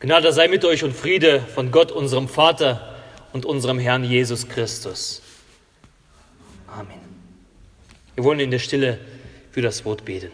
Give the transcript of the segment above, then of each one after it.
Gnade sei mit euch und Friede von Gott, unserem Vater und unserem Herrn Jesus Christus. Amen. Wir wollen in der Stille für das Wort beten.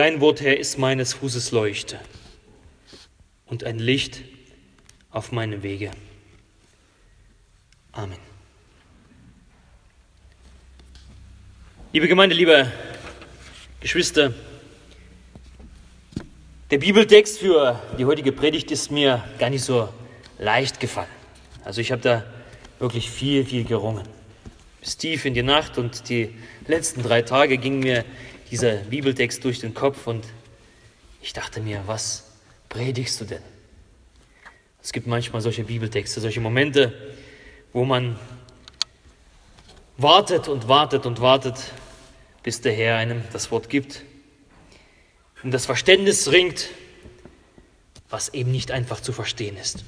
Dein Wort, Herr, ist meines Fußes Leuchte und ein Licht auf meinem Wege. Amen. Liebe Gemeinde, liebe Geschwister, der Bibeltext für die heutige Predigt ist mir gar nicht so leicht gefallen. Also ich habe da wirklich viel, viel gerungen. Bis tief in die Nacht und die letzten drei Tage gingen mir dieser Bibeltext durch den Kopf und ich dachte mir, was predigst du denn? Es gibt manchmal solche Bibeltexte, solche Momente, wo man wartet und wartet und wartet, bis der Herr einem das Wort gibt und das Verständnis ringt, was eben nicht einfach zu verstehen ist.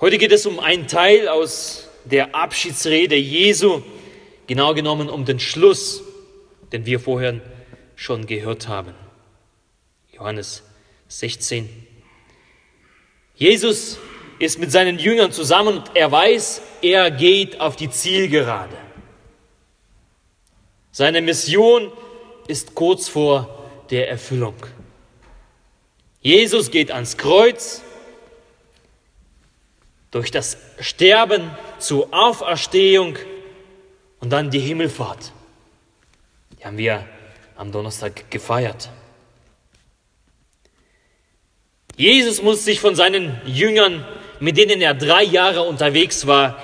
Heute geht es um einen Teil aus der Abschiedsrede Jesu, genau genommen um den Schluss den wir vorher schon gehört haben. Johannes 16. Jesus ist mit seinen Jüngern zusammen und er weiß, er geht auf die Zielgerade. Seine Mission ist kurz vor der Erfüllung. Jesus geht ans Kreuz, durch das Sterben zur Auferstehung und dann die Himmelfahrt. Die haben wir am Donnerstag gefeiert. Jesus muss sich von seinen Jüngern, mit denen er drei Jahre unterwegs war,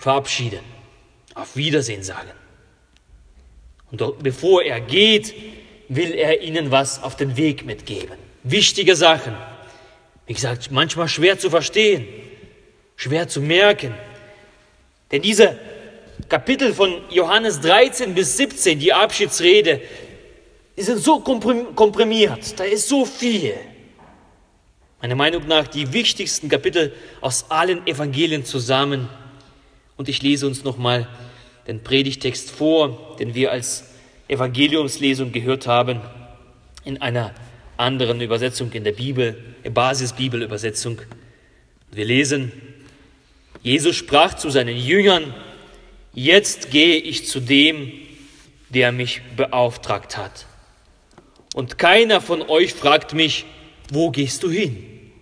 verabschieden. Auf Wiedersehen sagen. Und bevor er geht, will er ihnen was auf den Weg mitgeben. Wichtige Sachen. Wie gesagt, manchmal schwer zu verstehen, schwer zu merken. Denn diese Kapitel von Johannes 13 bis 17, die Abschiedsrede, die sind so komprimiert, da ist so viel. Meiner Meinung nach die wichtigsten Kapitel aus allen Evangelien zusammen. Und ich lese uns nochmal den Predigtext vor, den wir als Evangeliumslesung gehört haben, in einer anderen Übersetzung in der Bibel, Basisbibelübersetzung. Wir lesen, Jesus sprach zu seinen Jüngern, jetzt gehe ich zu dem, der mich beauftragt hat. Und keiner von euch fragt mich, wo gehst du hin?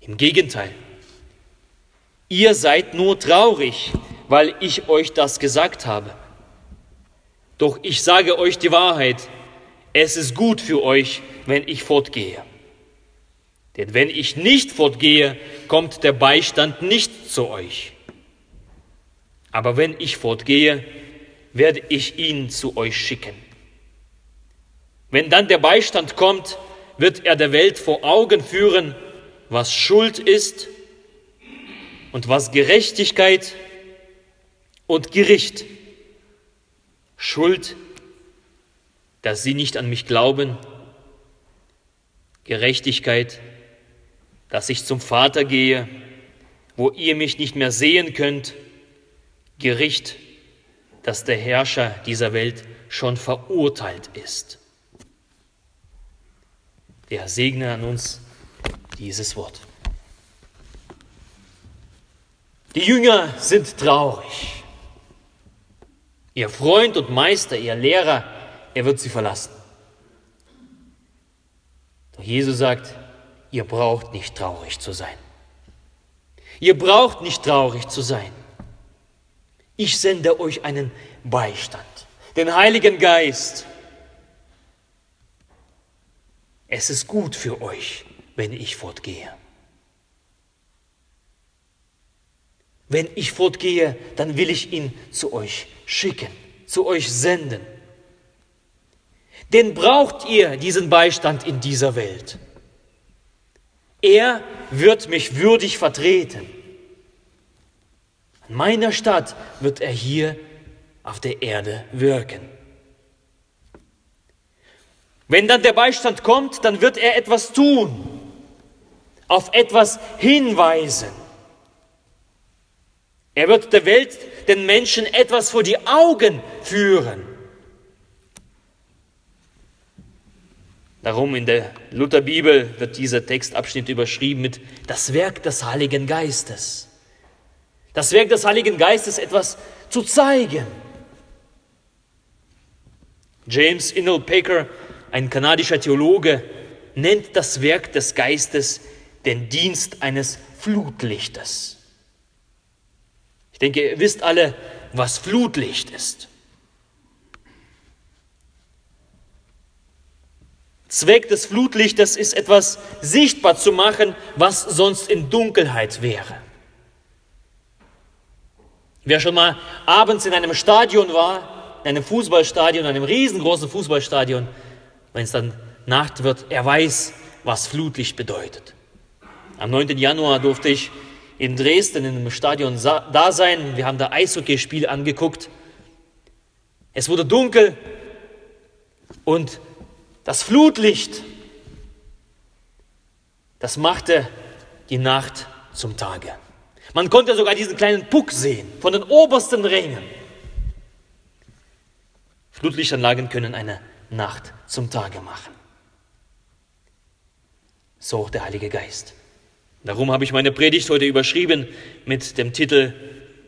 Im Gegenteil, ihr seid nur traurig, weil ich euch das gesagt habe. Doch ich sage euch die Wahrheit, es ist gut für euch, wenn ich fortgehe. Denn wenn ich nicht fortgehe, kommt der Beistand nicht zu euch. Aber wenn ich fortgehe, werde ich ihn zu euch schicken. Wenn dann der Beistand kommt, wird er der Welt vor Augen führen, was Schuld ist und was Gerechtigkeit und Gericht. Schuld, dass sie nicht an mich glauben. Gerechtigkeit, dass ich zum Vater gehe, wo ihr mich nicht mehr sehen könnt Gericht, dass der Herrscher dieser Welt schon verurteilt ist. Der segne an uns dieses Wort. Die Jünger sind traurig. Ihr Freund und Meister, ihr Lehrer, er wird sie verlassen. Doch Jesus sagt, ihr braucht nicht traurig zu sein. Ihr braucht nicht traurig zu sein ich sende euch einen Beistand, den Heiligen Geist. Es ist gut für euch, wenn ich fortgehe. Wenn ich fortgehe, dann will ich ihn zu euch schicken, zu euch senden. Denn braucht ihr diesen Beistand in dieser Welt. Er wird mich würdig vertreten. In meiner Stadt wird er hier auf der Erde wirken. Wenn dann der Beistand kommt, dann wird er etwas tun, auf etwas hinweisen. Er wird der Welt, den Menschen etwas vor die Augen führen. Darum in der Lutherbibel wird dieser Textabschnitt überschrieben mit das Werk des Heiligen Geistes. Das Werk des Heiligen Geistes etwas zu zeigen. James Innell Packer ein kanadischer Theologe, nennt das Werk des Geistes den Dienst eines Flutlichtes. Ich denke, ihr wisst alle, was Flutlicht ist. Zweck des Flutlichtes ist etwas sichtbar zu machen, was sonst in Dunkelheit wäre. Wer schon mal abends in einem Stadion war, in einem Fußballstadion, in einem riesengroßen Fußballstadion, wenn es dann Nacht wird, er weiß, was Flutlicht bedeutet. Am 9. Januar durfte ich in Dresden in einem Stadion da sein. Wir haben da Eishockeyspiel angeguckt. Es wurde dunkel und das Flutlicht, das machte die Nacht zum Tage. Man konnte sogar diesen kleinen Puck sehen von den obersten Rängen. Flutlichtanlagen können eine Nacht zum Tage machen. So auch der Heilige Geist. Darum habe ich meine Predigt heute überschrieben mit dem Titel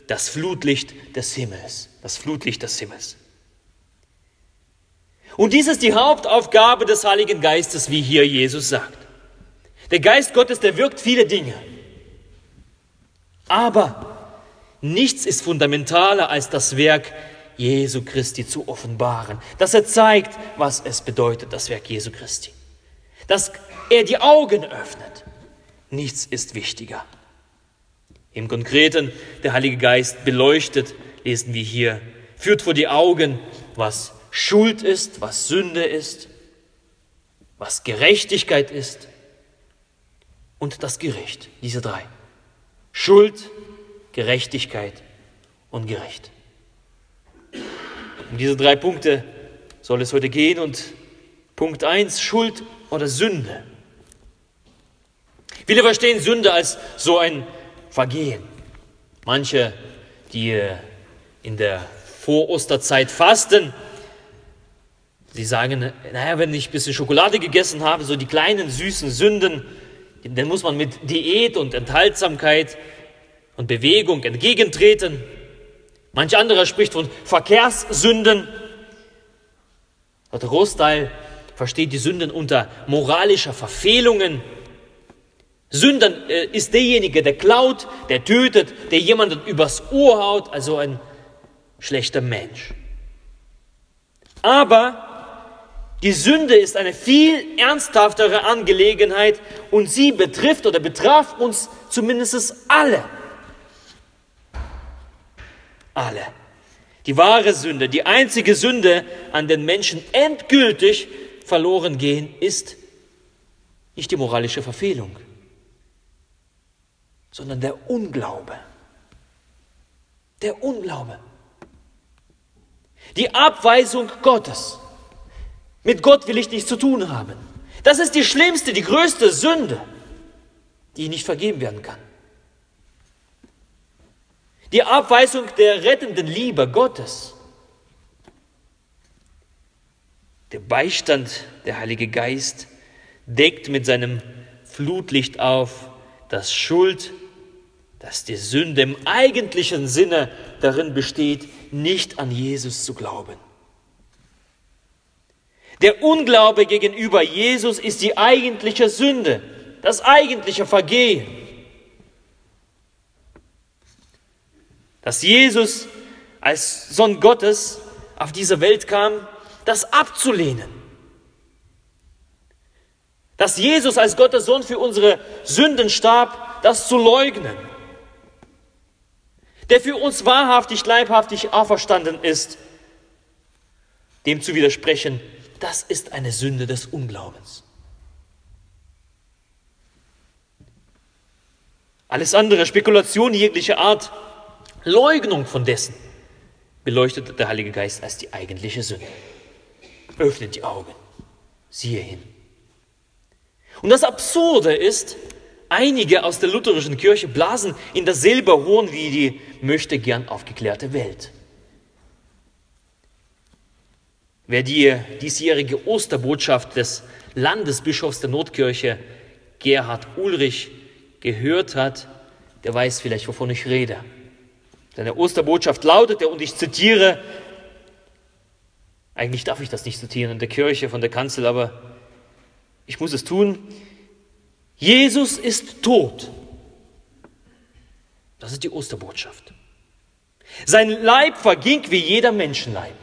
Das Flutlicht des Himmels. Das Flutlicht des Himmels. Und dies ist die Hauptaufgabe des Heiligen Geistes, wie hier Jesus sagt. Der Geist Gottes, der wirkt viele Dinge. Aber nichts ist fundamentaler als das Werk Jesu Christi zu offenbaren, dass er zeigt, was es bedeutet, das Werk Jesu Christi, dass er die Augen öffnet. Nichts ist wichtiger. Im Konkreten, der Heilige Geist beleuchtet, lesen wir hier, führt vor die Augen, was Schuld ist, was Sünde ist, was Gerechtigkeit ist und das Gericht. Diese drei. Schuld, Gerechtigkeit und Gerecht. Um diese drei Punkte soll es heute gehen und Punkt 1, Schuld oder Sünde. Viele verstehen Sünde als so ein Vergehen. Manche, die in der Vorosterzeit fasten, sie sagen, naja, wenn ich ein bisschen Schokolade gegessen habe, so die kleinen süßen Sünden, dann muss man mit Diät und Enthaltsamkeit und Bewegung entgegentreten. Manch anderer spricht von Verkehrssünden. Der Großteil versteht die Sünden unter moralischer Verfehlungen. Sünder äh, ist derjenige, der klaut, der tötet, der jemanden übers Ohr haut, also ein schlechter Mensch. Aber die Sünde ist eine viel ernsthaftere Angelegenheit und sie betrifft oder betraf uns zumindest alle alle. Die wahre Sünde, die einzige Sünde, an den Menschen endgültig verloren gehen, ist nicht die moralische Verfehlung, sondern der Unglaube. Der Unglaube. Die Abweisung Gottes. Mit Gott will ich nichts zu tun haben. Das ist die schlimmste, die größte Sünde, die nicht vergeben werden kann. Die Abweisung der rettenden Liebe Gottes. Der Beistand, der Heilige Geist, deckt mit seinem Flutlicht auf, dass Schuld, dass die Sünde im eigentlichen Sinne darin besteht, nicht an Jesus zu glauben. Der Unglaube gegenüber Jesus ist die eigentliche Sünde, das eigentliche Vergehen. dass Jesus als Sohn Gottes auf diese Welt kam, das abzulehnen. Dass Jesus als Gottes Sohn für unsere Sünden starb, das zu leugnen. Der für uns wahrhaftig, leibhaftig auferstanden ist, dem zu widersprechen, das ist eine Sünde des Unglaubens. Alles andere, Spekulation jeglicher Art, Leugnung von dessen beleuchtet der Heilige Geist als die eigentliche Sünde. Öffnet die Augen. siehe hin. Und das Absurde ist, einige aus der lutherischen Kirche blasen in dasselbe Horn wie die möchte gern aufgeklärte Welt. Wer die diesjährige Osterbotschaft des Landesbischofs der Notkirche, Gerhard Ulrich, gehört hat, der weiß vielleicht, wovon ich rede. Seine Osterbotschaft lautete, und ich zitiere, eigentlich darf ich das nicht zitieren in der Kirche von der Kanzel, aber ich muss es tun. Jesus ist tot. Das ist die Osterbotschaft. Sein Leib verging wie jeder Menschenleib.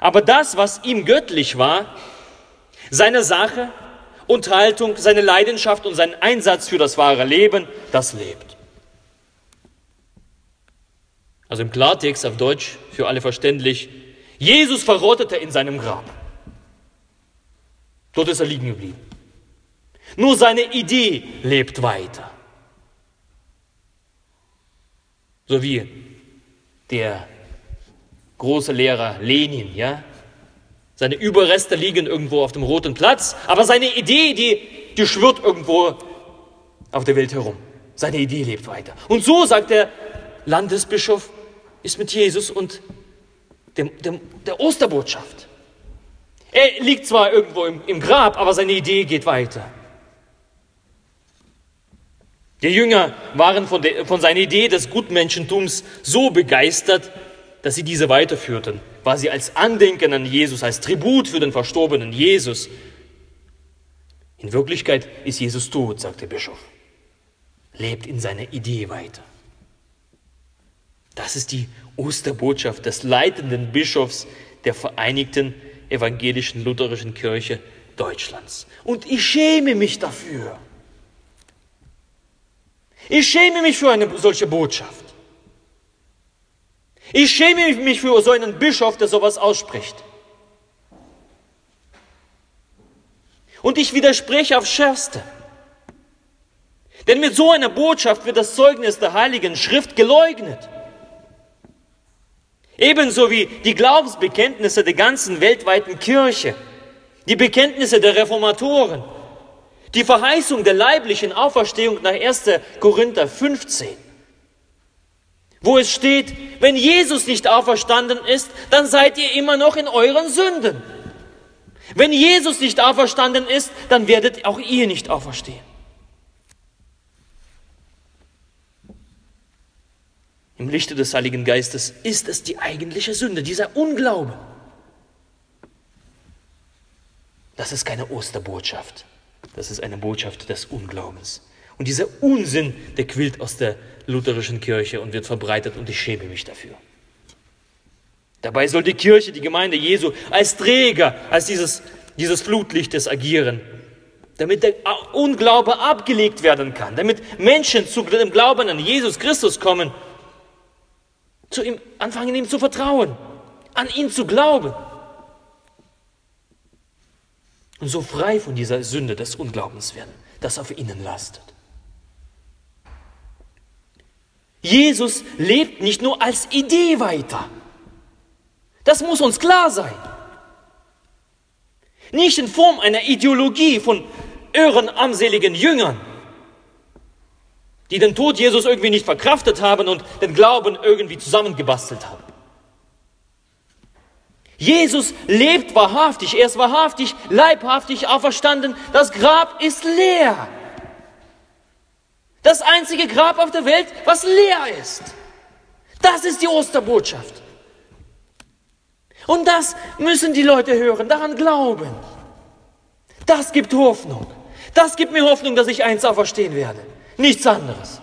Aber das, was ihm göttlich war, seine Sache, Unterhaltung, seine Leidenschaft und sein Einsatz für das wahre Leben, das lebt. Also im Klartext auf Deutsch, für alle verständlich, Jesus verrottete in seinem Grab. Dort ist er liegen geblieben. Nur seine Idee lebt weiter. So wie der große Lehrer Lenin, ja? Seine Überreste liegen irgendwo auf dem roten Platz, aber seine Idee, die, die schwirrt irgendwo auf der Welt herum. Seine Idee lebt weiter. Und so, sagt der Landesbischof, ist mit Jesus und dem, dem, der Osterbotschaft. Er liegt zwar irgendwo im, im Grab, aber seine Idee geht weiter. Die Jünger waren von, der, von seiner Idee des Gutmenschentums so begeistert, dass sie diese weiterführten, weil sie als Andenken an Jesus, als Tribut für den verstorbenen Jesus. In Wirklichkeit ist Jesus tot, sagt der Bischof. Lebt in seiner Idee weiter. Das ist die Osterbotschaft des leitenden Bischofs der Vereinigten Evangelischen Lutherischen Kirche Deutschlands. Und ich schäme mich dafür. Ich schäme mich für eine solche Botschaft. Ich schäme mich für so einen Bischof, der sowas ausspricht. Und ich widerspreche aufs Schärfste. Denn mit so einer Botschaft wird das Zeugnis der Heiligen Schrift geleugnet. Ebenso wie die Glaubensbekenntnisse der ganzen weltweiten Kirche, die Bekenntnisse der Reformatoren, die Verheißung der leiblichen Auferstehung nach 1. Korinther 15, wo es steht, wenn Jesus nicht auferstanden ist, dann seid ihr immer noch in euren Sünden. Wenn Jesus nicht auferstanden ist, dann werdet auch ihr nicht auferstehen. Im Lichte des Heiligen Geistes ist es die eigentliche Sünde, dieser Unglaube. Das ist keine Osterbotschaft. Das ist eine Botschaft des Unglaubens. Und dieser Unsinn, der quillt aus der lutherischen Kirche und wird verbreitet und ich schäme mich dafür. Dabei soll die Kirche, die Gemeinde Jesu als Träger, als dieses, dieses Flutlichtes agieren, damit der Unglaube abgelegt werden kann, damit Menschen zu dem Glauben an Jesus Christus kommen, zu ihm, anfangen ihm zu vertrauen, an ihn zu glauben und so frei von dieser Sünde des Unglaubens werden, das auf ihnen lastet. Jesus lebt nicht nur als Idee weiter. Das muss uns klar sein. Nicht in Form einer Ideologie von irren, armseligen Jüngern, die den Tod Jesus irgendwie nicht verkraftet haben und den Glauben irgendwie zusammengebastelt haben. Jesus lebt wahrhaftig, er ist wahrhaftig, leibhaftig auferstanden, das Grab ist leer. Das einzige Grab auf der Welt, was leer ist. Das ist die Osterbotschaft. Und das müssen die Leute hören, daran glauben. Das gibt Hoffnung. Das gibt mir Hoffnung, dass ich eins auferstehen werde. Nichts anderes.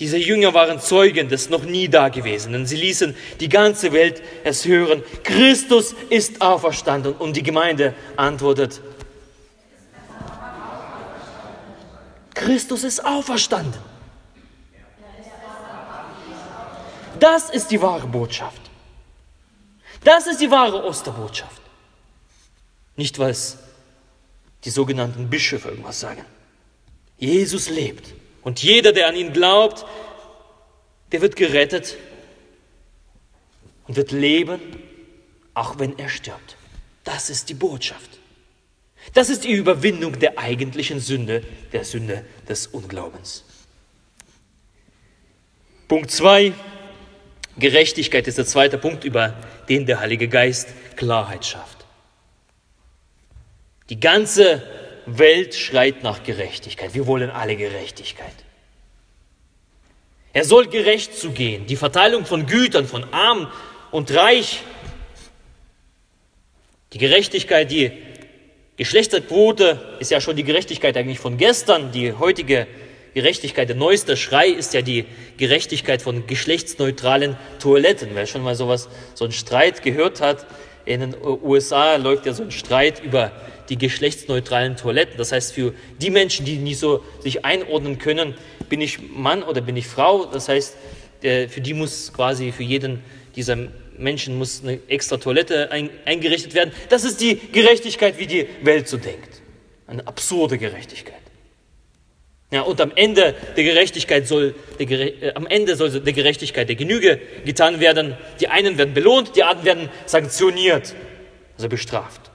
Diese Jünger waren Zeugen des noch nie Dagewesenen. Sie ließen die ganze Welt es hören. Christus ist auferstanden. Und die Gemeinde antwortet, Christus ist auferstanden. Das ist die wahre Botschaft. Das ist die wahre Osterbotschaft. Nicht, was die sogenannten Bischöfe irgendwas sagen. Jesus lebt. Und jeder, der an ihn glaubt, der wird gerettet und wird leben, auch wenn er stirbt. Das ist die Botschaft. Das ist die Überwindung der eigentlichen Sünde, der Sünde des Unglaubens. Punkt 2. Gerechtigkeit ist der zweite Punkt, über den der Heilige Geist Klarheit schafft. Die ganze Welt schreit nach Gerechtigkeit. Wir wollen alle Gerechtigkeit. Er soll gerecht zugehen. Die Verteilung von Gütern, von arm und reich. Die Gerechtigkeit, die Geschlechterquote ist ja schon die Gerechtigkeit eigentlich von gestern. Die heutige Gerechtigkeit, der neueste Schrei ist ja die Gerechtigkeit von geschlechtsneutralen Toiletten. Wer schon mal sowas, so einen Streit gehört hat, in den USA läuft ja so ein Streit über die geschlechtsneutralen Toiletten. Das heißt, für die Menschen, die nicht so sich einordnen können, bin ich Mann oder bin ich Frau. Das heißt, für die muss quasi für jeden dieser Menschen muss eine extra Toilette eingerichtet werden. Das ist die Gerechtigkeit, wie die Welt so denkt. Eine absurde Gerechtigkeit. Ja, und am Ende der Gerechtigkeit soll der, äh, am Ende soll der Gerechtigkeit der Genüge getan werden. Die einen werden belohnt, die anderen werden sanktioniert, also bestraft.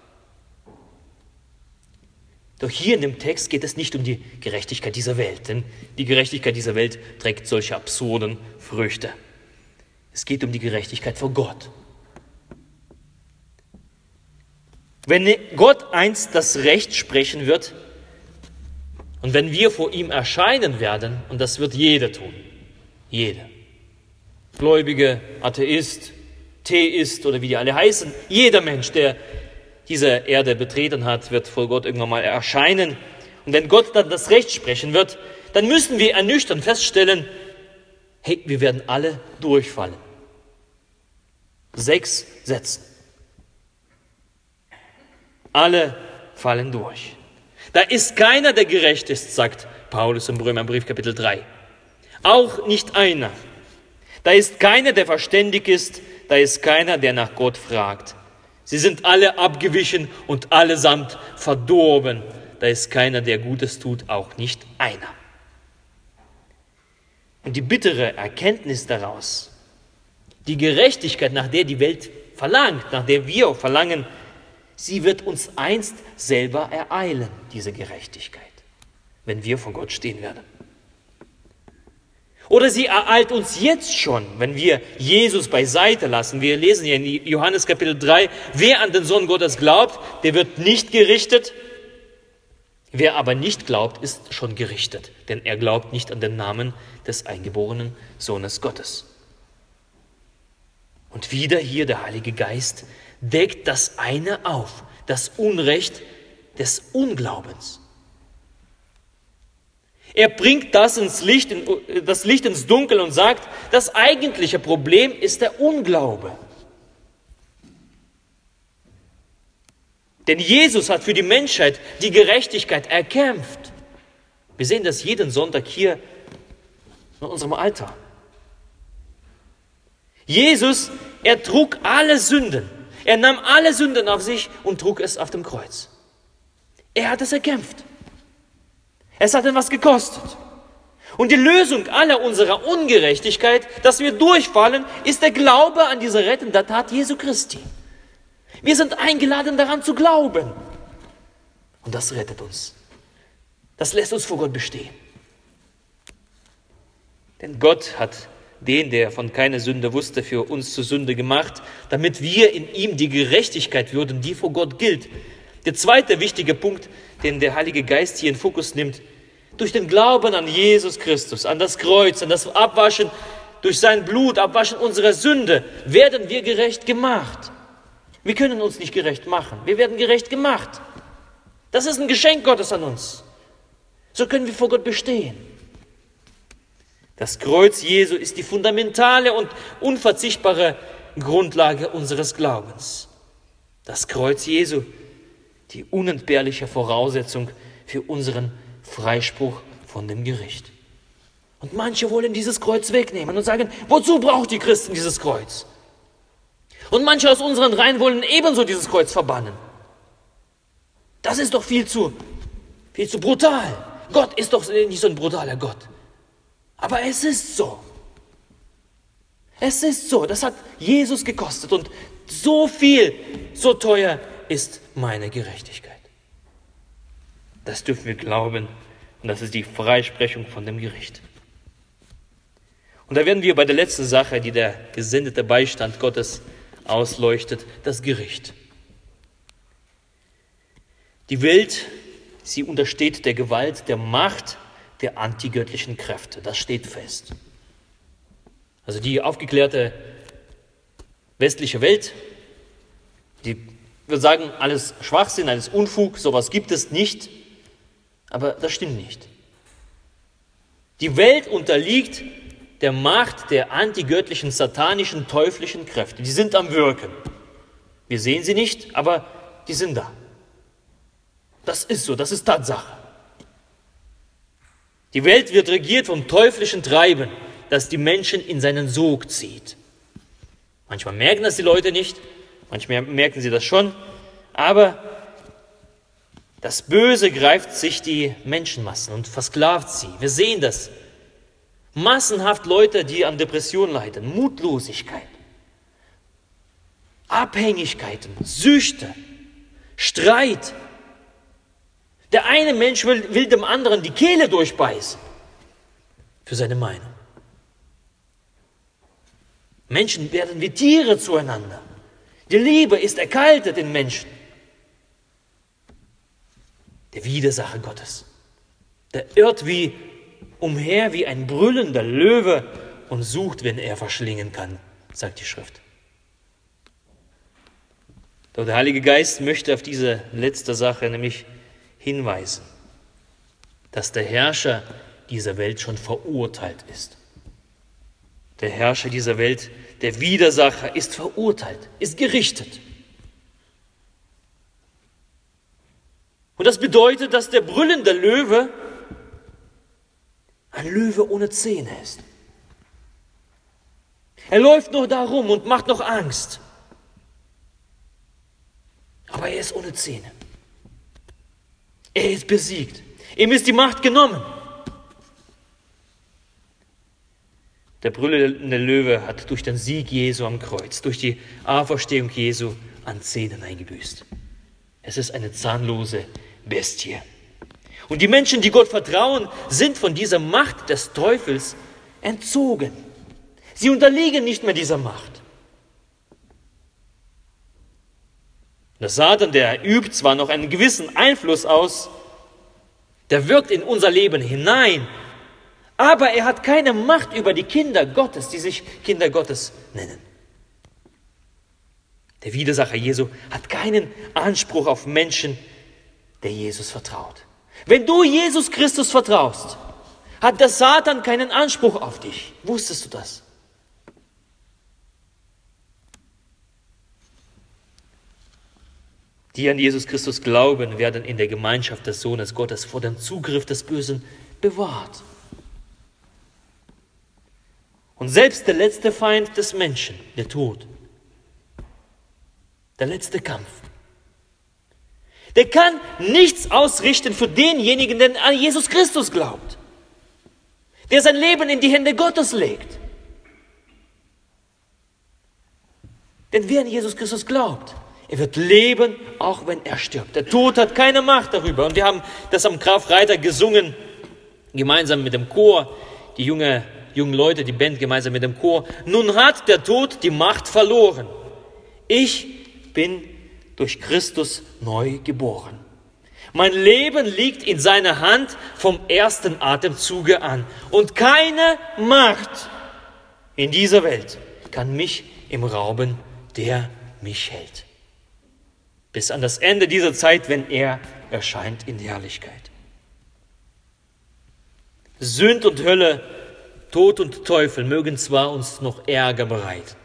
Doch hier in dem Text geht es nicht um die Gerechtigkeit dieser Welt, denn die Gerechtigkeit dieser Welt trägt solche absurden Früchte. Es geht um die Gerechtigkeit vor Gott. Wenn Gott einst das Recht sprechen wird und wenn wir vor ihm erscheinen werden, und das wird jeder tun, jeder, Gläubige, Atheist, Theist oder wie die alle heißen, jeder Mensch, der diese Erde betreten hat, wird vor Gott irgendwann mal erscheinen. Und wenn Gott dann das Recht sprechen wird, dann müssen wir ernüchternd feststellen, hey, wir werden alle durchfallen. Sechs Sätzen. Alle fallen durch. Da ist keiner, der gerecht ist, sagt Paulus im Römerbrief Kapitel 3. Auch nicht einer. Da ist keiner, der verständig ist, da ist keiner, der nach Gott fragt. Sie sind alle abgewichen und allesamt verdorben. Da ist keiner, der Gutes tut, auch nicht einer. Und die bittere Erkenntnis daraus, die Gerechtigkeit, nach der die Welt verlangt, nach der wir verlangen, sie wird uns einst selber ereilen, diese Gerechtigkeit, wenn wir vor Gott stehen werden. Oder sie ereilt uns jetzt schon, wenn wir Jesus beiseite lassen. Wir lesen hier in Johannes Kapitel 3, wer an den Sohn Gottes glaubt, der wird nicht gerichtet. Wer aber nicht glaubt, ist schon gerichtet, denn er glaubt nicht an den Namen des eingeborenen Sohnes Gottes. Und wieder hier der Heilige Geist deckt das eine auf, das Unrecht des Unglaubens. Er bringt das, ins Licht, das Licht ins Dunkel und sagt, das eigentliche Problem ist der Unglaube. Denn Jesus hat für die Menschheit die Gerechtigkeit erkämpft. Wir sehen das jeden Sonntag hier in unserem Alter. Jesus, er trug alle Sünden. Er nahm alle Sünden auf sich und trug es auf dem Kreuz. Er hat es erkämpft. Es hat ihn was gekostet. Und die Lösung aller unserer Ungerechtigkeit, dass wir durchfallen, ist der Glaube an diese rettende Tat Jesu Christi. Wir sind eingeladen daran zu glauben. Und das rettet uns. Das lässt uns vor Gott bestehen. Denn Gott hat den, der von keiner Sünde wusste, für uns zur Sünde gemacht, damit wir in ihm die Gerechtigkeit würden, die vor Gott gilt. Der zweite wichtige Punkt, den der Heilige Geist hier in Fokus nimmt, durch den Glauben an Jesus Christus, an das Kreuz, an das Abwaschen durch sein Blut, Abwaschen unserer Sünde, werden wir gerecht gemacht. Wir können uns nicht gerecht machen. Wir werden gerecht gemacht. Das ist ein Geschenk Gottes an uns. So können wir vor Gott bestehen. Das Kreuz Jesu ist die fundamentale und unverzichtbare Grundlage unseres Glaubens. Das Kreuz Jesu die unentbehrliche Voraussetzung für unseren Freispruch von dem Gericht. Und manche wollen dieses Kreuz wegnehmen und sagen, wozu braucht die Christen dieses Kreuz? Und manche aus unseren Reihen wollen ebenso dieses Kreuz verbannen. Das ist doch viel zu, viel zu brutal. Gott ist doch nicht so ein brutaler Gott. Aber es ist so. Es ist so, das hat Jesus gekostet und so viel, so teuer ist meine Gerechtigkeit. Das dürfen wir glauben und das ist die Freisprechung von dem Gericht. Und da werden wir bei der letzten Sache, die der gesendete Beistand Gottes ausleuchtet, das Gericht. Die Welt, sie untersteht der Gewalt, der Macht der antigöttlichen Kräfte. Das steht fest. Also die aufgeklärte westliche Welt, die würde sagen, alles Schwachsinn, alles Unfug, sowas gibt es nicht. Aber das stimmt nicht. Die Welt unterliegt der Macht der antigöttlichen, satanischen, teuflischen Kräfte. Die sind am Wirken. Wir sehen sie nicht, aber die sind da. Das ist so, das ist Tatsache. Die Welt wird regiert vom teuflischen Treiben, das die Menschen in seinen Sog zieht. Manchmal merken das die Leute nicht, manchmal merken sie das schon, aber das Böse greift sich die Menschenmassen und versklavt sie. Wir sehen das. Massenhaft Leute, die an Depressionen leiden, Mutlosigkeit, Abhängigkeiten, Süchte, Streit, der eine Mensch will, will dem anderen die Kehle durchbeißen für seine Meinung. Menschen werden wie Tiere zueinander. Die Liebe ist erkaltet in Menschen. Der Widersacher Gottes. Der irrt wie umher wie ein brüllender Löwe und sucht, wenn er verschlingen kann, sagt die Schrift. Doch der Heilige Geist möchte auf diese letzte Sache, nämlich hinweisen, dass der Herrscher dieser Welt schon verurteilt ist. Der Herrscher dieser Welt, der Widersacher, ist verurteilt, ist gerichtet. Und das bedeutet, dass der brüllende Löwe ein Löwe ohne Zähne ist. Er läuft noch da rum und macht noch Angst. Aber er ist ohne Zähne. Er ist besiegt. Ihm ist die Macht genommen. Der brüllende Löwe hat durch den Sieg Jesu am Kreuz, durch die Auferstehung Jesu an Zähnen eingebüßt. Es ist eine zahnlose Bestie. Und die Menschen, die Gott vertrauen, sind von dieser Macht des Teufels entzogen. Sie unterliegen nicht mehr dieser Macht. Der Satan, der übt zwar noch einen gewissen Einfluss aus, der wirkt in unser Leben hinein, aber er hat keine Macht über die Kinder Gottes, die sich Kinder Gottes nennen. Der Widersacher Jesu hat keinen Anspruch auf Menschen, der Jesus vertraut. Wenn du Jesus Christus vertraust, hat der Satan keinen Anspruch auf dich. Wusstest du das? Die an Jesus Christus glauben, werden in der Gemeinschaft des Sohnes Gottes vor dem Zugriff des Bösen bewahrt. Und selbst der letzte Feind des Menschen, der Tod, der letzte Kampf, der kann nichts ausrichten für denjenigen, der an Jesus Christus glaubt, der sein Leben in die Hände Gottes legt. Denn wer an Jesus Christus glaubt, er wird leben, auch wenn er stirbt. Der Tod hat keine Macht darüber. Und wir haben das am Karfreitag gesungen, gemeinsam mit dem Chor, die junge, jungen Leute, die Band gemeinsam mit dem Chor. Nun hat der Tod die Macht verloren. Ich bin durch Christus neu geboren. Mein Leben liegt in seiner Hand vom ersten Atemzuge an. Und keine Macht in dieser Welt kann mich im Rauben, der mich hält bis an das Ende dieser Zeit, wenn er erscheint in Herrlichkeit. Sünd und Hölle, Tod und Teufel mögen zwar uns noch Ärger bereiten.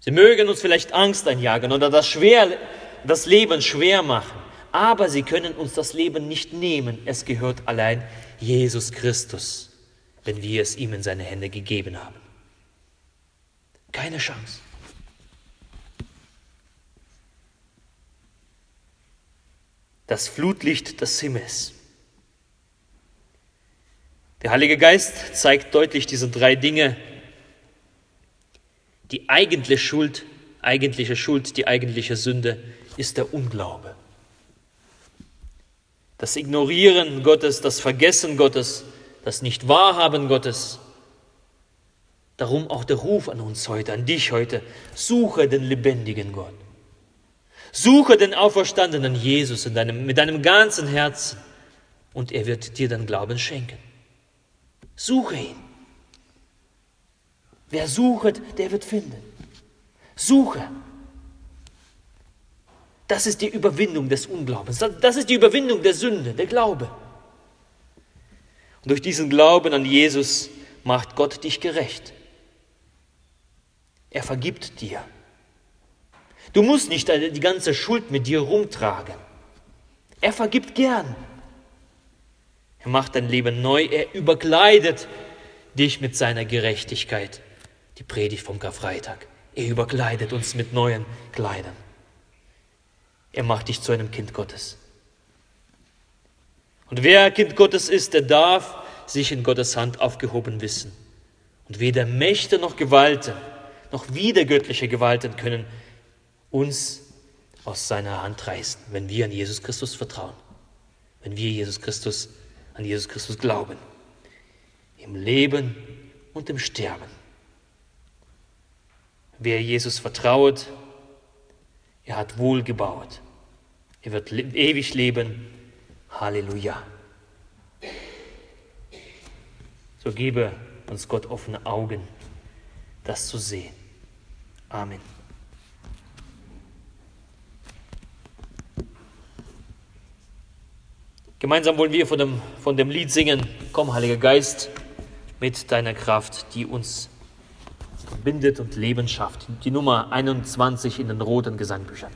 Sie mögen uns vielleicht Angst einjagen oder das, schwer, das Leben schwer machen, aber sie können uns das Leben nicht nehmen. Es gehört allein Jesus Christus, wenn wir es ihm in seine Hände gegeben haben. Keine Chance. Das Flutlicht des Himmels. Der Heilige Geist zeigt deutlich diese drei Dinge. Die eigentliche Schuld, eigentliche Schuld, die eigentliche Sünde ist der Unglaube. Das Ignorieren Gottes, das Vergessen Gottes, das Nicht-Wahrhaben Gottes. Darum auch der Ruf an uns heute, an dich heute. Suche den lebendigen Gott. Suche den auferstandenen Jesus in deinem, mit deinem ganzen Herzen und er wird dir dann Glauben schenken. Suche ihn. Wer sucht, der wird finden. Suche. Das ist die Überwindung des Unglaubens. Das ist die Überwindung der Sünde, der Glaube. Und durch diesen Glauben an Jesus macht Gott dich gerecht. Er vergibt dir. Du musst nicht die ganze Schuld mit dir rumtragen. Er vergibt gern. Er macht dein Leben neu. Er überkleidet dich mit seiner Gerechtigkeit. Die Predigt vom Karfreitag. Er überkleidet uns mit neuen Kleidern. Er macht dich zu einem Kind Gottes. Und wer Kind Gottes ist, der darf sich in Gottes Hand aufgehoben wissen. Und weder Mächte noch Gewalten, noch wiedergöttliche Gewalten können uns aus seiner Hand reißen, wenn wir an Jesus Christus vertrauen, wenn wir Jesus Christus, an Jesus Christus glauben, im Leben und im Sterben. Wer Jesus vertraut, er hat wohl gebaut. Er wird ewig leben. Halleluja. So gebe uns Gott offene Augen, das zu sehen. Amen. Gemeinsam wollen wir von dem, von dem Lied singen, Komm, Heiliger Geist, mit deiner Kraft, die uns verbindet und Leben schafft. Die Nummer 21 in den roten Gesangbüchern.